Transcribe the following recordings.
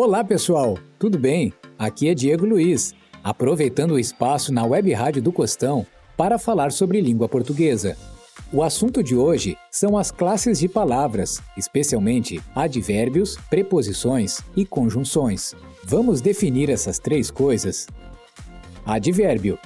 Olá, pessoal! Tudo bem? Aqui é Diego Luiz, aproveitando o espaço na Web Rádio do Costão para falar sobre língua portuguesa. O assunto de hoje são as classes de palavras, especialmente advérbios, preposições e conjunções. Vamos definir essas três coisas? Advérbio.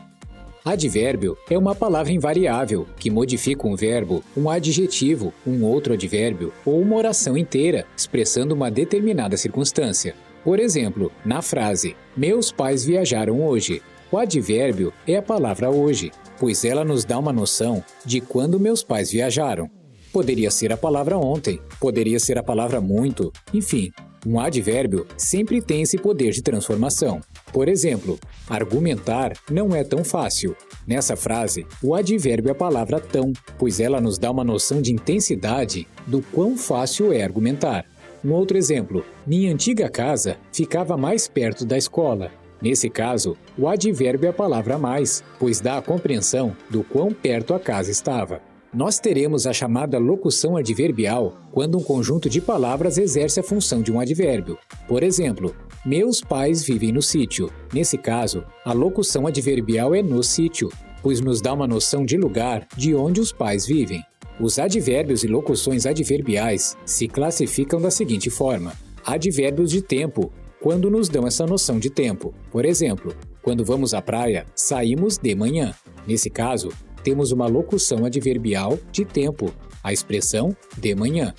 Advérbio é uma palavra invariável que modifica um verbo, um adjetivo, um outro advérbio ou uma oração inteira, expressando uma determinada circunstância. Por exemplo, na frase Meus pais viajaram hoje, o advérbio é a palavra hoje, pois ela nos dá uma noção de quando meus pais viajaram. Poderia ser a palavra ontem, poderia ser a palavra muito, enfim, um advérbio sempre tem esse poder de transformação. Por exemplo, argumentar não é tão fácil. Nessa frase, o advérbio é a palavra tão, pois ela nos dá uma noção de intensidade do quão fácil é argumentar. Um outro exemplo: minha antiga casa ficava mais perto da escola. Nesse caso, o advérbio é a palavra mais, pois dá a compreensão do quão perto a casa estava. Nós teremos a chamada locução adverbial quando um conjunto de palavras exerce a função de um advérbio. Por exemplo, meus pais vivem no sítio. Nesse caso, a locução adverbial é no sítio, pois nos dá uma noção de lugar de onde os pais vivem. Os advérbios e locuções adverbiais se classificam da seguinte forma: advérbios de tempo, quando nos dão essa noção de tempo. Por exemplo, quando vamos à praia, saímos de manhã. Nesse caso, temos uma locução adverbial de tempo, a expressão de manhã.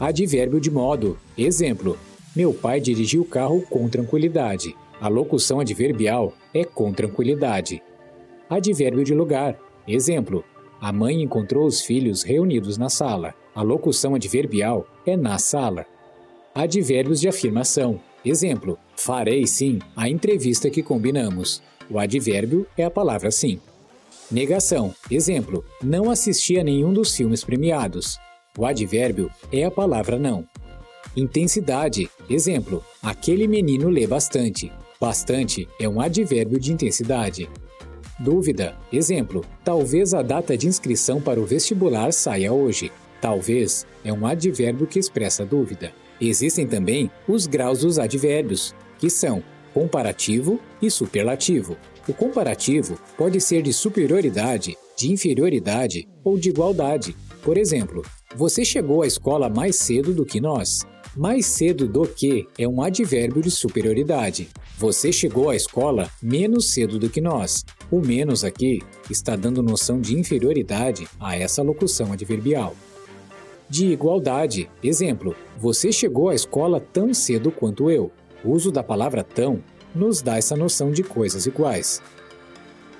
Advérbio de modo. Exemplo: Meu pai dirigiu o carro com tranquilidade. A locução adverbial é com tranquilidade. Advérbio de lugar. Exemplo: A mãe encontrou os filhos reunidos na sala. A locução adverbial é na sala. Advérbios de afirmação. Exemplo: Farei sim a entrevista que combinamos. O advérbio é a palavra sim. Negação. Exemplo: não assisti a nenhum dos filmes premiados. O advérbio é a palavra não. Intensidade. Exemplo: aquele menino lê bastante. Bastante é um advérbio de intensidade. Dúvida. Exemplo: talvez a data de inscrição para o vestibular saia hoje. Talvez é um advérbio que expressa dúvida. Existem também os graus dos advérbios, que são comparativo e superlativo. O comparativo pode ser de superioridade, de inferioridade ou de igualdade. Por exemplo, você chegou à escola mais cedo do que nós. Mais cedo do que é um advérbio de superioridade. Você chegou à escola menos cedo do que nós. O menos aqui está dando noção de inferioridade a essa locução adverbial. De igualdade, exemplo, você chegou à escola tão cedo quanto eu. O uso da palavra tão nos dá essa noção de coisas iguais.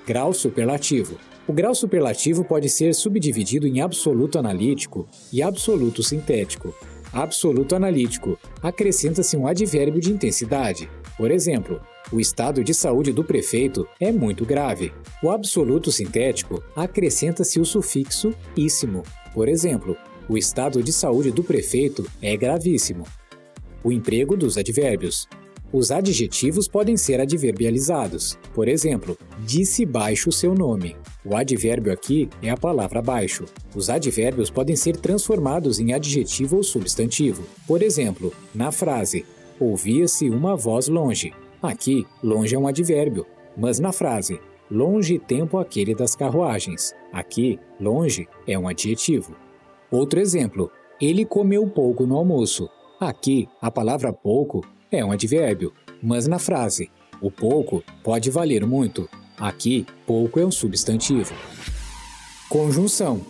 Grau superlativo. O grau superlativo pode ser subdividido em absoluto analítico e absoluto sintético. Absoluto analítico acrescenta-se um advérbio de intensidade. Por exemplo, o estado de saúde do prefeito é muito grave. O absoluto sintético acrescenta-se o sufixo íssimo. Por exemplo, o estado de saúde do prefeito é gravíssimo. O emprego dos advérbios. Os adjetivos podem ser adverbializados. Por exemplo, disse baixo o seu nome. O advérbio aqui é a palavra baixo. Os advérbios podem ser transformados em adjetivo ou substantivo. Por exemplo, na frase ouvia-se uma voz longe. Aqui, longe é um advérbio, mas na frase longe tempo aquele das carruagens. Aqui, longe é um adjetivo. Outro exemplo, ele comeu pouco no almoço. Aqui, a palavra pouco é um advérbio, mas na frase o pouco pode valer muito. Aqui, pouco é um substantivo. Conjunção.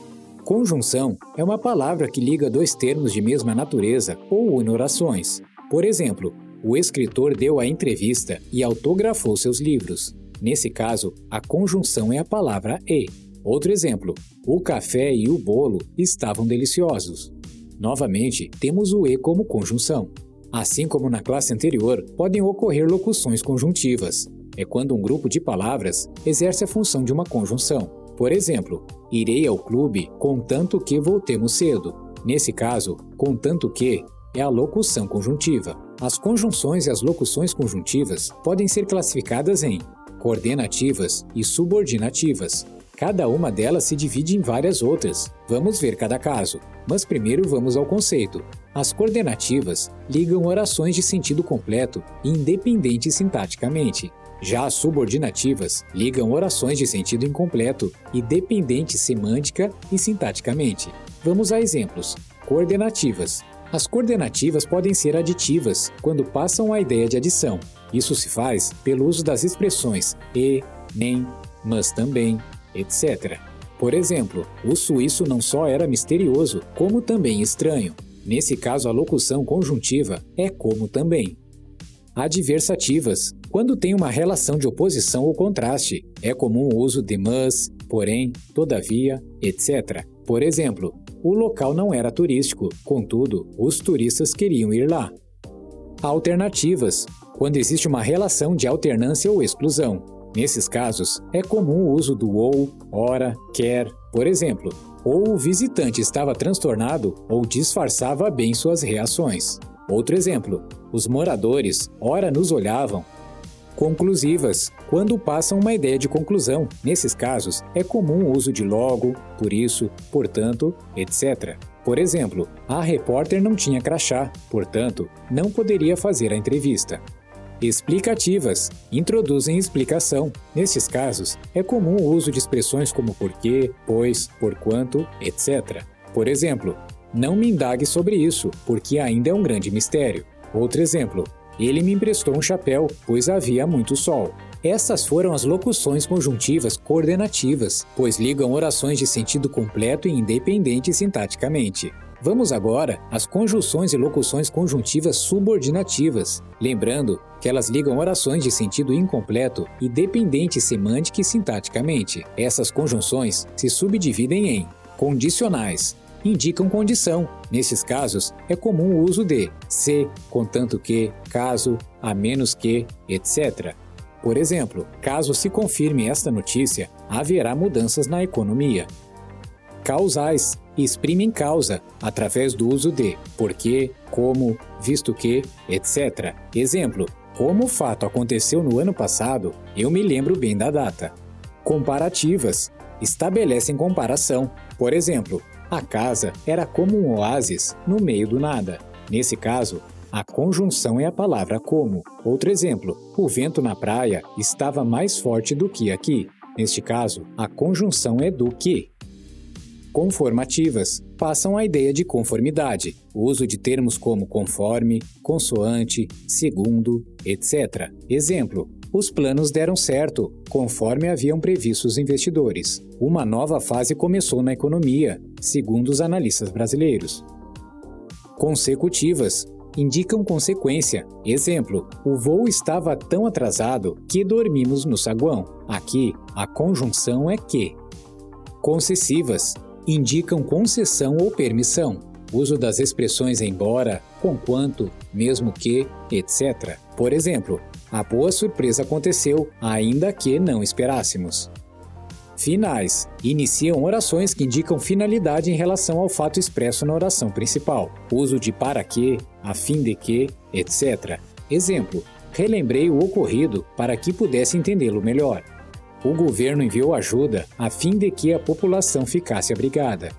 Conjunção é uma palavra que liga dois termos de mesma natureza ou une orações. Por exemplo, o escritor deu a entrevista e autografou seus livros. Nesse caso, a conjunção é a palavra e. Outro exemplo: o café e o bolo estavam deliciosos. Novamente, temos o e como conjunção. Assim como na classe anterior, podem ocorrer locuções conjuntivas. É quando um grupo de palavras exerce a função de uma conjunção. Por exemplo, irei ao clube contanto que voltemos cedo. Nesse caso, contanto que é a locução conjuntiva. As conjunções e as locuções conjuntivas podem ser classificadas em coordenativas e subordinativas. Cada uma delas se divide em várias outras. Vamos ver cada caso, mas primeiro vamos ao conceito. As coordenativas ligam orações de sentido completo e independente sintaticamente. Já as subordinativas ligam orações de sentido incompleto e semântica e sintaticamente. Vamos a exemplos. Coordenativas. As coordenativas podem ser aditivas quando passam a ideia de adição. Isso se faz pelo uso das expressões e, nem, mas também, etc. Por exemplo, o suíço não só era misterioso, como também estranho. Nesse caso, a locução conjuntiva é como também. Adversativas. Quando tem uma relação de oposição ou contraste, é comum o uso de mas, porém, todavia, etc. Por exemplo, o local não era turístico, contudo, os turistas queriam ir lá. Alternativas. Quando existe uma relação de alternância ou exclusão. Nesses casos, é comum o uso do ou, ora, quer. Por exemplo, ou o visitante estava transtornado ou disfarçava bem suas reações. Outro exemplo: os moradores ora nos olhavam. Conclusivas, quando passam uma ideia de conclusão. Nesses casos, é comum o uso de logo, por isso, portanto, etc. Por exemplo, a repórter não tinha crachá, portanto, não poderia fazer a entrevista. Explicativas introduzem explicação. Nesses casos, é comum o uso de expressões como porquê, pois, porquanto, etc. Por exemplo, não me indague sobre isso, porque ainda é um grande mistério. Outro exemplo, ele me emprestou um chapéu, pois havia muito sol. Essas foram as locuções conjuntivas coordenativas, pois ligam orações de sentido completo e independente sintaticamente. Vamos agora às conjunções e locuções conjuntivas subordinativas, lembrando que elas ligam orações de sentido incompleto e dependente semântica e sintaticamente. Essas conjunções se subdividem em condicionais, indicam condição. Nesses casos, é comum o uso de se, contanto que, caso, a menos que, etc. Por exemplo, caso se confirme esta notícia, haverá mudanças na economia. Causais exprimem causa através do uso de porque, como, visto que, etc. Exemplo: como o fato aconteceu no ano passado, eu me lembro bem da data. Comparativas estabelecem comparação. Por exemplo, a casa era como um oásis no meio do nada. Nesse caso, a conjunção é a palavra como. Outro exemplo: o vento na praia estava mais forte do que aqui. Neste caso, a conjunção é do que conformativas passam a ideia de conformidade, o uso de termos como conforme, consoante, segundo, etc. Exemplo: os planos deram certo, conforme haviam previsto os investidores. Uma nova fase começou na economia, segundo os analistas brasileiros. Consecutivas indicam consequência. Exemplo: o voo estava tão atrasado que dormimos no saguão. Aqui, a conjunção é que. Concessivas indicam concessão ou permissão, uso das expressões embora, conquanto, mesmo que, etc. Por exemplo, a boa surpresa aconteceu, ainda que não esperássemos. Finais iniciam orações que indicam finalidade em relação ao fato expresso na oração principal. Uso de para que, a fim de que, etc. Exemplo: relembrei o ocorrido para que pudesse entendê-lo melhor o governo enviou ajuda a fim de que a população ficasse abrigada.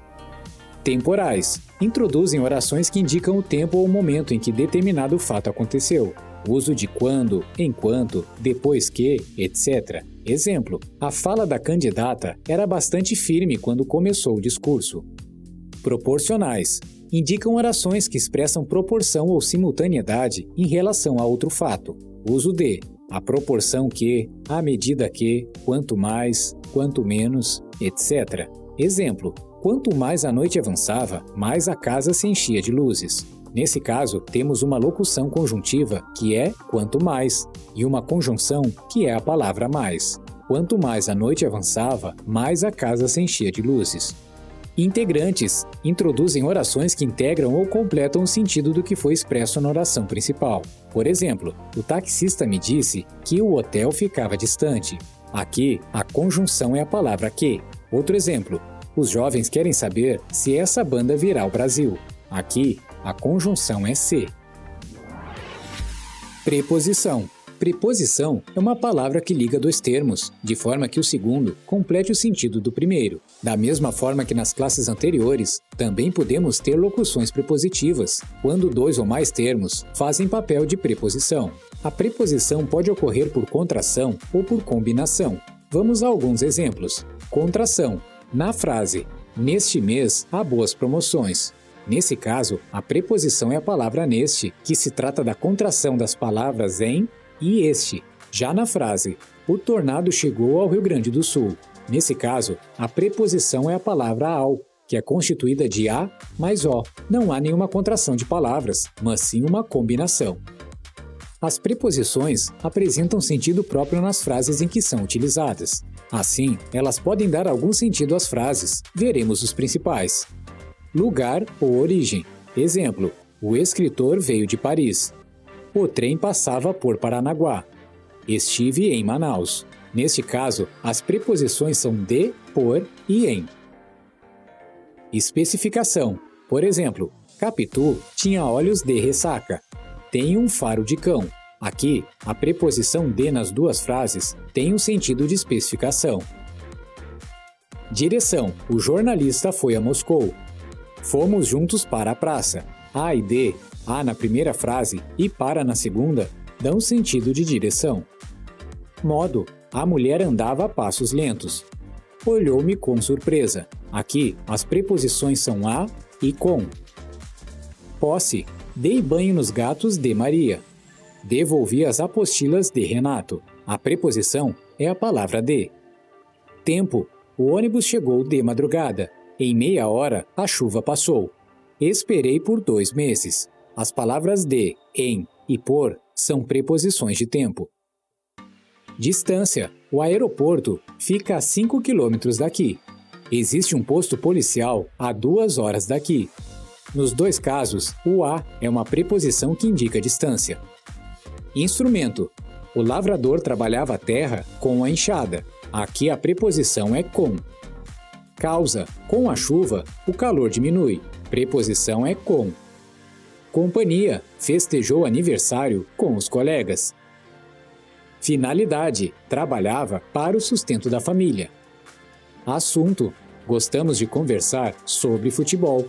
Temporais introduzem orações que indicam o tempo ou o momento em que determinado fato aconteceu. Uso de quando, enquanto, depois que, etc. Exemplo: a fala da candidata era bastante firme quando começou o discurso. Proporcionais indicam orações que expressam proporção ou simultaneidade em relação a outro fato. Uso de a proporção que, à medida que, quanto mais, quanto menos, etc. Exemplo: quanto mais a noite avançava, mais a casa se enchia de luzes. Nesse caso, temos uma locução conjuntiva que é quanto mais e uma conjunção que é a palavra mais. Quanto mais a noite avançava, mais a casa se enchia de luzes. Integrantes introduzem orações que integram ou completam o sentido do que foi expresso na oração principal. Por exemplo, o taxista me disse que o hotel ficava distante. Aqui, a conjunção é a palavra que. Outro exemplo, os jovens querem saber se essa banda virá ao Brasil. Aqui, a conjunção é se. Preposição Preposição é uma palavra que liga dois termos, de forma que o segundo complete o sentido do primeiro. Da mesma forma que nas classes anteriores, também podemos ter locuções prepositivas, quando dois ou mais termos fazem papel de preposição. A preposição pode ocorrer por contração ou por combinação. Vamos a alguns exemplos. Contração. Na frase Neste mês há boas promoções. Nesse caso, a preposição é a palavra neste, que se trata da contração das palavras em e este. Já na frase, o tornado chegou ao Rio Grande do Sul. Nesse caso, a preposição é a palavra ao, que é constituída de a mais o. Não há nenhuma contração de palavras, mas sim uma combinação. As preposições apresentam sentido próprio nas frases em que são utilizadas. Assim, elas podem dar algum sentido às frases. Veremos os principais. Lugar ou origem. Exemplo: O escritor veio de Paris. O trem passava por Paranaguá. Estive em Manaus. Neste caso, as preposições são de, por e em. Especificação. Por exemplo, Capitu tinha olhos de ressaca. Tem um faro de cão. Aqui, a preposição de nas duas frases tem um sentido de especificação. Direção: O jornalista foi a Moscou. Fomos juntos para a praça. A e D a na primeira frase e para na segunda dão sentido de direção. Modo: a mulher andava a passos lentos. Olhou-me com surpresa. Aqui, as preposições são a e com. Posse: dei banho nos gatos de Maria. Devolvi as apostilas de Renato. A preposição é a palavra de. Tempo: o ônibus chegou de madrugada. Em meia hora, a chuva passou. Esperei por dois meses. As palavras de, em e por são preposições de tempo. Distância: o aeroporto fica a 5 quilômetros daqui. Existe um posto policial a 2 horas daqui. Nos dois casos, o a é uma preposição que indica distância. Instrumento: o lavrador trabalhava a terra com a enxada. Aqui a preposição é com. Causa: com a chuva, o calor diminui. Preposição é com. Companhia festejou aniversário com os colegas. Finalidade: trabalhava para o sustento da família. Assunto: gostamos de conversar sobre futebol.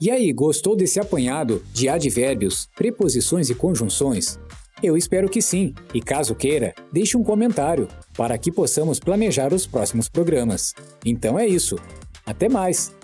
E aí, gostou desse apanhado de advérbios, preposições e conjunções? Eu espero que sim, e caso queira, deixe um comentário para que possamos planejar os próximos programas. Então é isso. Até mais!